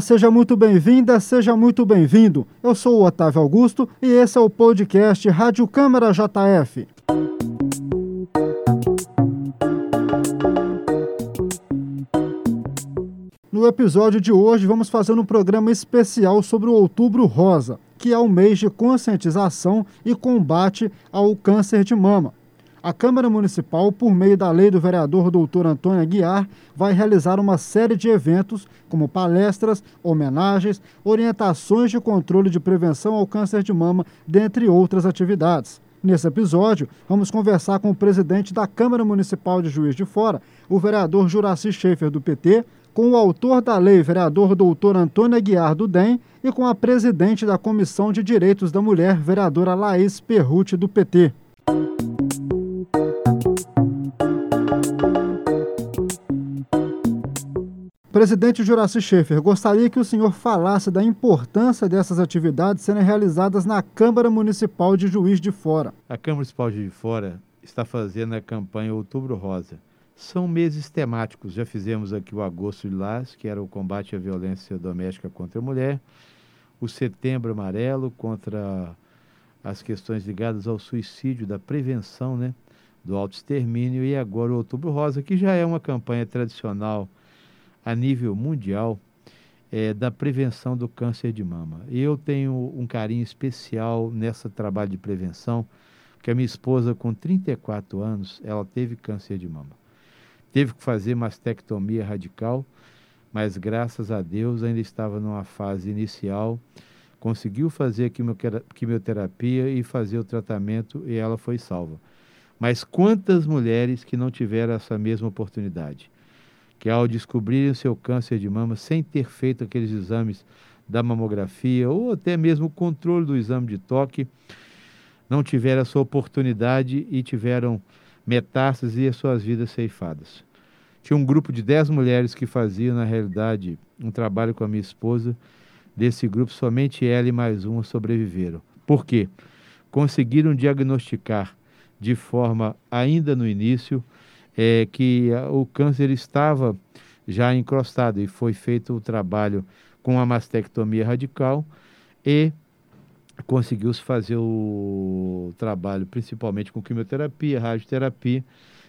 Seja muito bem-vinda, seja muito bem-vindo. Eu sou o Otávio Augusto e esse é o podcast Rádio Câmara JF. No episódio de hoje, vamos fazer um programa especial sobre o Outubro Rosa, que é o mês de conscientização e combate ao câncer de mama. A Câmara Municipal, por meio da lei do vereador doutor Antônio Aguiar, vai realizar uma série de eventos, como palestras, homenagens, orientações de controle de prevenção ao câncer de mama, dentre outras atividades. Nesse episódio, vamos conversar com o presidente da Câmara Municipal de Juiz de Fora, o vereador Juraci Schaefer, do PT, com o autor da lei, vereador doutor Antônio Aguiar do DEM, e com a presidente da Comissão de Direitos da Mulher, vereadora Laís Perruti, do PT. Presidente Juraci Schaefer, gostaria que o senhor falasse da importância dessas atividades serem realizadas na Câmara Municipal de Juiz de Fora. A Câmara Municipal de Juiz de Fora está fazendo a campanha Outubro Rosa. São meses temáticos. Já fizemos aqui o Agosto Lilás, que era o combate à violência doméstica contra a mulher, o Setembro Amarelo, contra as questões ligadas ao suicídio, da prevenção né, do autoextermínio, e agora o Outubro Rosa, que já é uma campanha tradicional a nível mundial é, da prevenção do câncer de mama. E eu tenho um carinho especial nesse trabalho de prevenção, porque a minha esposa, com 34 anos, ela teve câncer de mama. Teve que fazer mastectomia radical, mas graças a Deus ainda estava numa fase inicial, conseguiu fazer a quimioterapia e fazer o tratamento e ela foi salva. Mas quantas mulheres que não tiveram essa mesma oportunidade? Que ao descobrirem o seu câncer de mama sem ter feito aqueles exames da mamografia ou até mesmo o controle do exame de toque, não tiveram a sua oportunidade e tiveram metástases e as suas vidas ceifadas. Tinha um grupo de 10 mulheres que faziam, na realidade, um trabalho com a minha esposa. Desse grupo, somente ela e mais uma sobreviveram. Por quê? Conseguiram diagnosticar de forma ainda no início é, que o câncer estava já encrostado e foi feito o trabalho com a mastectomia radical e conseguiu-se fazer o trabalho principalmente com quimioterapia, radioterapia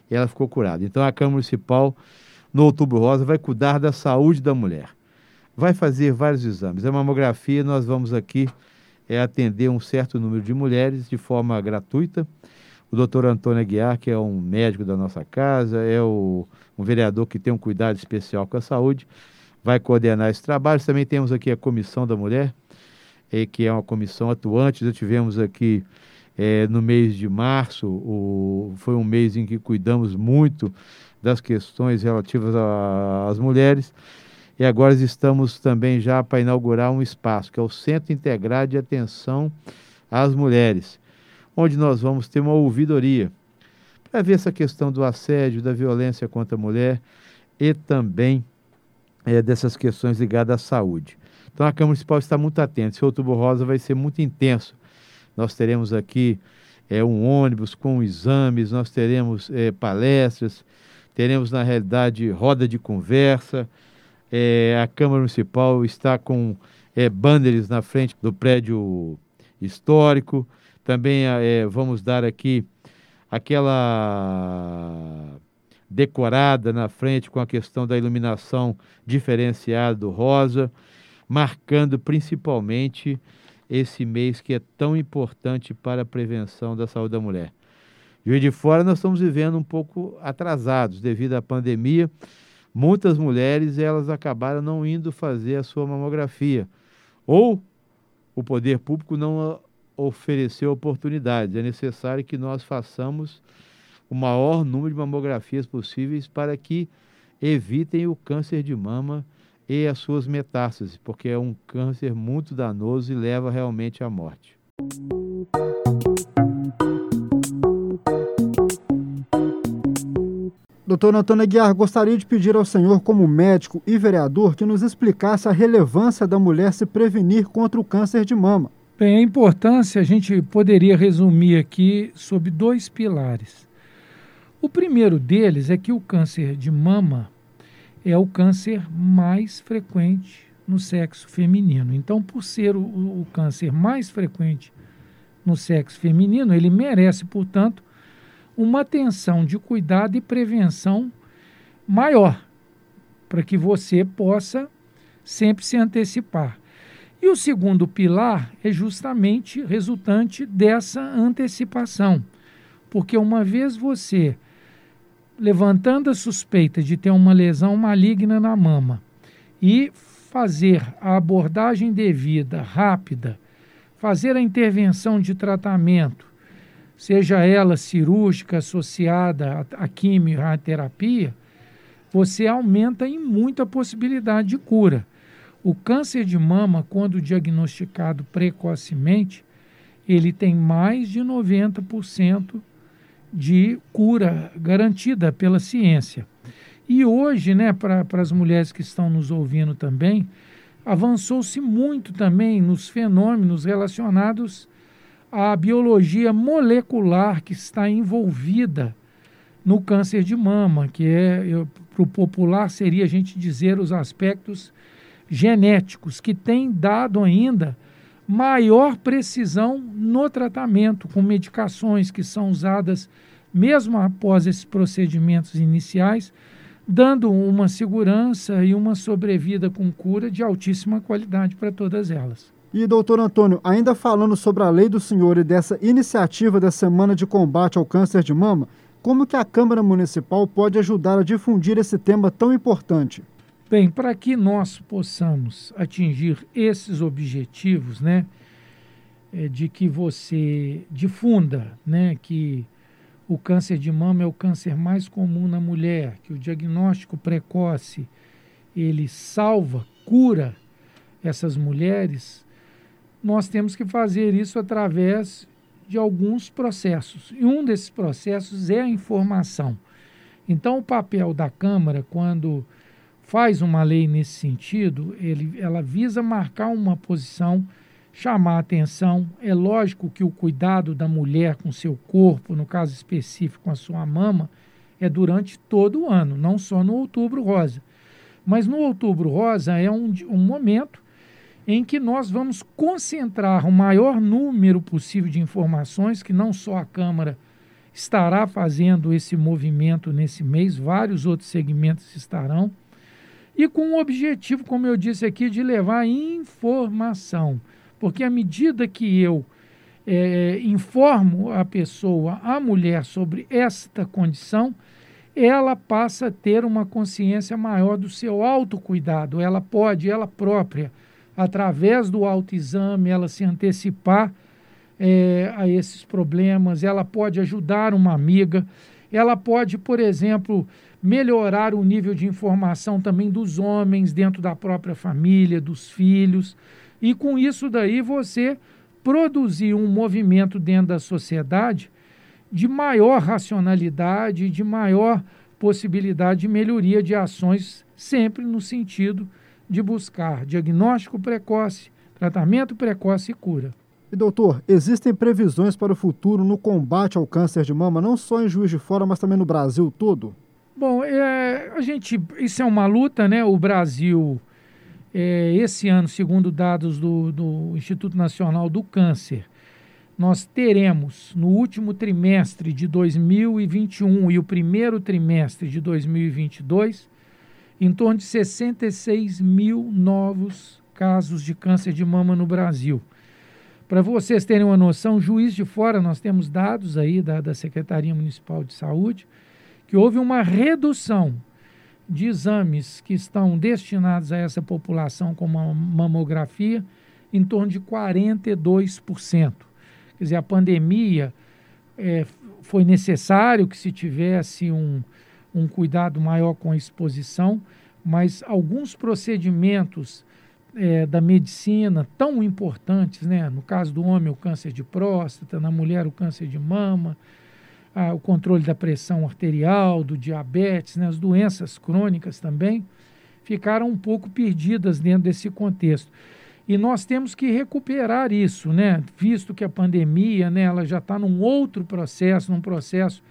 e ela ficou curada. Então a Câmara Municipal, no Outubro Rosa, vai cuidar da saúde da mulher. Vai fazer vários exames. A mamografia, nós vamos aqui é, atender um certo número de mulheres de forma gratuita o doutor Antônio Aguiar, que é um médico da nossa casa, é o, um vereador que tem um cuidado especial com a saúde, vai coordenar esse trabalho. Também temos aqui a Comissão da Mulher, é, que é uma comissão atuante. Já tivemos aqui é, no mês de março, o, foi um mês em que cuidamos muito das questões relativas às mulheres. E agora estamos também já para inaugurar um espaço, que é o Centro Integrado de Atenção às Mulheres onde nós vamos ter uma ouvidoria para ver essa questão do assédio, da violência contra a mulher e também é, dessas questões ligadas à saúde. Então a Câmara Municipal está muito atenta. Esse outubro rosa vai ser muito intenso. Nós teremos aqui é, um ônibus com exames, nós teremos é, palestras, teremos, na realidade, roda de conversa. É, a Câmara Municipal está com é, banners na frente do prédio histórico. Também é, vamos dar aqui aquela decorada na frente com a questão da iluminação diferenciada do rosa, marcando principalmente esse mês que é tão importante para a prevenção da saúde da mulher. Juiz de Fora nós estamos vivendo um pouco atrasados devido à pandemia. Muitas mulheres elas acabaram não indo fazer a sua mamografia ou o poder público não oferecer oportunidades. É necessário que nós façamos o maior número de mamografias possíveis para que evitem o câncer de mama e as suas metástases, porque é um câncer muito danoso e leva realmente à morte. Doutor Antônio Aguiar, gostaria de pedir ao senhor, como médico e vereador, que nos explicasse a relevância da mulher se prevenir contra o câncer de mama. Bem, a importância a gente poderia resumir aqui sob dois pilares. O primeiro deles é que o câncer de mama é o câncer mais frequente no sexo feminino. Então, por ser o, o câncer mais frequente no sexo feminino, ele merece, portanto, uma atenção de cuidado e prevenção maior, para que você possa sempre se antecipar. E o segundo pilar é justamente resultante dessa antecipação, porque uma vez você levantando a suspeita de ter uma lesão maligna na mama e fazer a abordagem devida, rápida, fazer a intervenção de tratamento, seja ela cirúrgica associada à quimioterapia, você aumenta em muito a possibilidade de cura. O câncer de mama, quando diagnosticado precocemente, ele tem mais de 90% de cura garantida pela ciência. E hoje, né, para as mulheres que estão nos ouvindo também, avançou-se muito também nos fenômenos relacionados à biologia molecular que está envolvida no câncer de mama, que é, para o popular, seria a gente dizer os aspectos genéticos, que têm dado ainda maior precisão no tratamento, com medicações que são usadas mesmo após esses procedimentos iniciais, dando uma segurança e uma sobrevida com cura de altíssima qualidade para todas elas. E, doutor Antônio, ainda falando sobre a lei do senhor e dessa iniciativa da Semana de Combate ao Câncer de Mama, como que a Câmara Municipal pode ajudar a difundir esse tema tão importante? Bem, para que nós possamos atingir esses objetivos, né, é de que você difunda, né, que o câncer de mama é o câncer mais comum na mulher, que o diagnóstico precoce ele salva, cura essas mulheres, nós temos que fazer isso através de alguns processos. E um desses processos é a informação. Então, o papel da Câmara, quando faz uma lei nesse sentido, ele, ela visa marcar uma posição, chamar a atenção. É lógico que o cuidado da mulher com seu corpo, no caso específico com a sua mama, é durante todo o ano, não só no outubro rosa. Mas no outubro rosa é um, um momento em que nós vamos concentrar o maior número possível de informações, que não só a Câmara estará fazendo esse movimento nesse mês, vários outros segmentos estarão, e com o objetivo, como eu disse aqui, de levar informação. Porque à medida que eu é, informo a pessoa, a mulher, sobre esta condição, ela passa a ter uma consciência maior do seu autocuidado. Ela pode, ela própria, através do autoexame, ela se antecipar é, a esses problemas, ela pode ajudar uma amiga, ela pode, por exemplo, melhorar o nível de informação também dos homens dentro da própria família, dos filhos, e com isso daí você produzir um movimento dentro da sociedade de maior racionalidade, de maior possibilidade de melhoria de ações, sempre no sentido de buscar diagnóstico precoce, tratamento precoce e cura. E doutor, existem previsões para o futuro no combate ao câncer de mama, não só em Juiz de Fora, mas também no Brasil todo? Bom, é, a gente, isso é uma luta, né? O Brasil, é, esse ano, segundo dados do, do Instituto Nacional do Câncer, nós teremos no último trimestre de 2021 e o primeiro trimestre de 2022 em torno de 66 mil novos casos de câncer de mama no Brasil. Para vocês terem uma noção, juiz de fora, nós temos dados aí da, da Secretaria Municipal de Saúde, que houve uma redução de exames que estão destinados a essa população, como a mamografia, em torno de 42%. Quer dizer, a pandemia é, foi necessário que se tivesse um, um cuidado maior com a exposição, mas alguns procedimentos é, da medicina tão importantes, né? no caso do homem, o câncer de próstata, na mulher, o câncer de mama, a, o controle da pressão arterial, do diabetes, né? as doenças crônicas também, ficaram um pouco perdidas dentro desse contexto. E nós temos que recuperar isso, né? visto que a pandemia né, ela já está num outro processo, num processo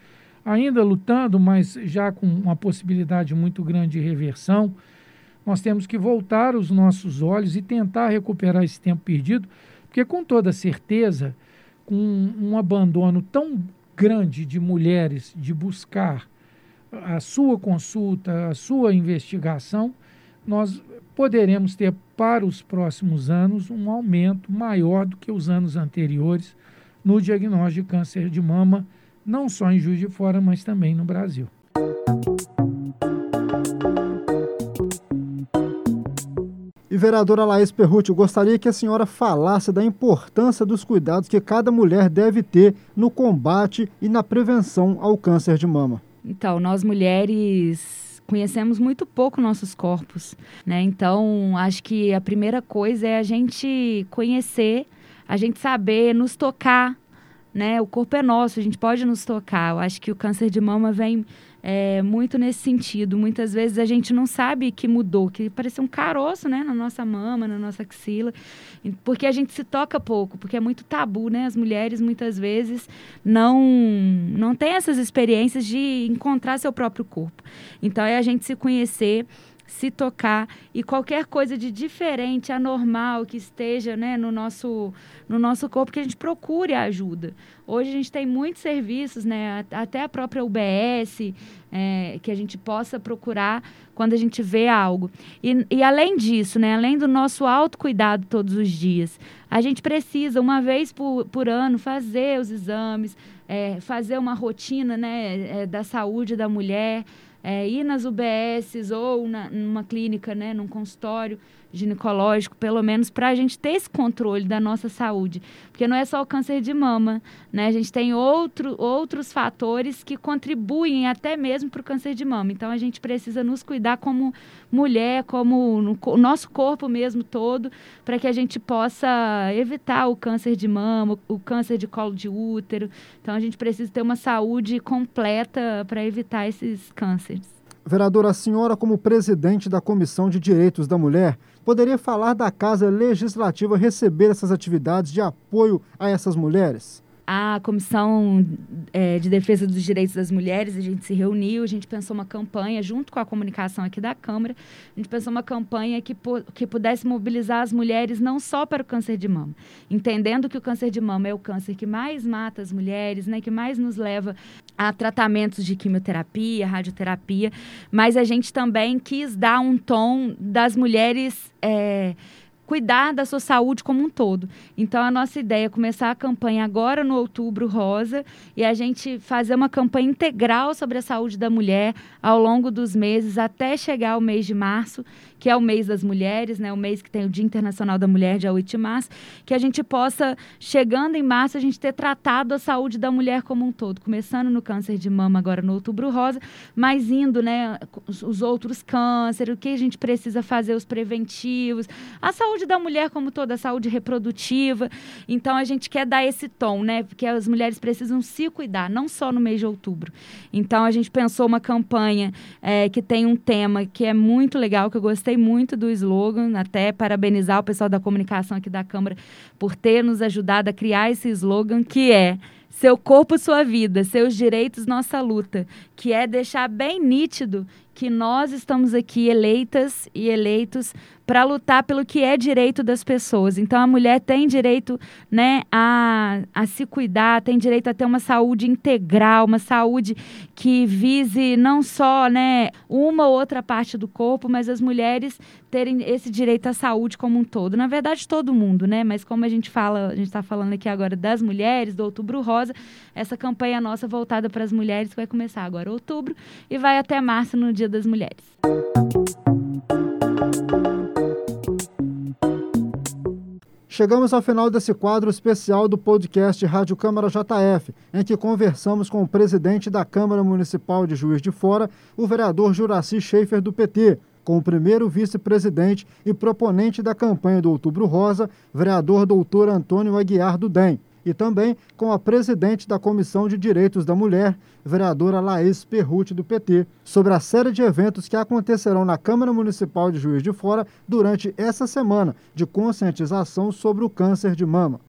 ainda lutando, mas já com uma possibilidade muito grande de reversão. Nós temos que voltar os nossos olhos e tentar recuperar esse tempo perdido, porque com toda certeza, com um abandono tão grande de mulheres de buscar a sua consulta, a sua investigação, nós poderemos ter para os próximos anos um aumento maior do que os anos anteriores no diagnóstico de câncer de mama, não só em Juiz de Fora, mas também no Brasil. Vereadora Laís Perruti, gostaria que a senhora falasse da importância dos cuidados que cada mulher deve ter no combate e na prevenção ao câncer de mama. Então, nós mulheres conhecemos muito pouco nossos corpos, né? Então, acho que a primeira coisa é a gente conhecer, a gente saber nos tocar, né? O corpo é nosso, a gente pode nos tocar. Eu acho que o câncer de mama vem é, muito nesse sentido. Muitas vezes a gente não sabe que mudou, que parecia um caroço, né, na nossa mama, na nossa axila, porque a gente se toca pouco, porque é muito tabu, né? As mulheres muitas vezes não não têm essas experiências de encontrar seu próprio corpo. Então é a gente se conhecer se tocar e qualquer coisa de diferente, anormal que esteja né, no, nosso, no nosso corpo, que a gente procure ajuda. Hoje a gente tem muitos serviços, né, até a própria UBS, é, que a gente possa procurar quando a gente vê algo. E, e além disso, né, além do nosso autocuidado todos os dias, a gente precisa, uma vez por, por ano, fazer os exames, é, fazer uma rotina né, é, da saúde da mulher é, ir nas UBSs ou na, numa clínica, né, num consultório ginecológico, pelo menos para a gente ter esse controle da nossa saúde. Porque não é só o câncer de mama, né? A gente tem outro, outros fatores que contribuem até mesmo para o câncer de mama. Então a gente precisa nos cuidar como mulher, como no, o nosso corpo mesmo todo, para que a gente possa evitar o câncer de mama, o câncer de colo de útero. Então a gente precisa ter uma saúde completa para evitar esses cânceres. Vereadora, a senhora, como presidente da Comissão de Direitos da Mulher, poderia falar da Casa Legislativa receber essas atividades de apoio a essas mulheres? A Comissão é, de Defesa dos Direitos das Mulheres, a gente se reuniu, a gente pensou uma campanha, junto com a comunicação aqui da Câmara, a gente pensou uma campanha que, que pudesse mobilizar as mulheres não só para o câncer de mama, entendendo que o câncer de mama é o câncer que mais mata as mulheres, né, que mais nos leva a tratamentos de quimioterapia, radioterapia, mas a gente também quis dar um tom das mulheres. É, cuidar da sua saúde como um todo. Então, a nossa ideia é começar a campanha agora no Outubro Rosa e a gente fazer uma campanha integral sobre a saúde da mulher ao longo dos meses até chegar ao mês de março que é o mês das mulheres, né? O mês que tem o Dia Internacional da Mulher, dia 8 de março, que a gente possa, chegando em março, a gente ter tratado a saúde da mulher como um todo, começando no câncer de mama agora no Outubro Rosa, mas indo, né, os outros cânceres, o que a gente precisa fazer, os preventivos, a saúde da mulher como toda, a saúde reprodutiva. Então a gente quer dar esse tom, né? Porque as mulheres precisam se cuidar, não só no mês de outubro. Então a gente pensou uma campanha é, que tem um tema que é muito legal, que eu gostei gostei muito do slogan, até parabenizar o pessoal da comunicação aqui da Câmara por ter nos ajudado a criar esse slogan, que é seu corpo, sua vida, seus direitos, nossa luta, que é deixar bem nítido que nós estamos aqui eleitas e eleitos para lutar pelo que é direito das pessoas. Então a mulher tem direito, né, a, a se cuidar, tem direito a ter uma saúde integral, uma saúde que vise não só, né, uma ou outra parte do corpo, mas as mulheres terem esse direito à saúde como um todo. Na verdade, todo mundo, né? Mas como a gente fala, a gente está falando aqui agora das mulheres, do Outubro Rosa, essa campanha nossa voltada para as mulheres vai começar agora outubro e vai até março no Dia das Mulheres. Chegamos ao final desse quadro especial do podcast Rádio Câmara JF, em que conversamos com o presidente da Câmara Municipal de Juiz de Fora, o vereador Juraci Schaefer, do PT, com o primeiro vice-presidente e proponente da campanha do Outubro Rosa, vereador doutor Antônio Aguiar do DEM e também com a presidente da Comissão de Direitos da Mulher, vereadora Laís Perruti, do PT, sobre a série de eventos que acontecerão na Câmara Municipal de Juiz de Fora durante essa semana de conscientização sobre o câncer de mama.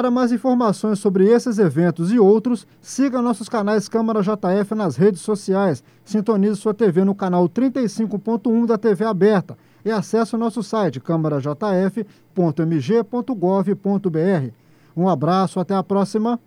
Para mais informações sobre esses eventos e outros, siga nossos canais Câmara JF nas redes sociais. Sintonize sua TV no canal 35.1 da TV aberta e acesse o nosso site câmarajf.mg.gov.br. Um abraço, até a próxima.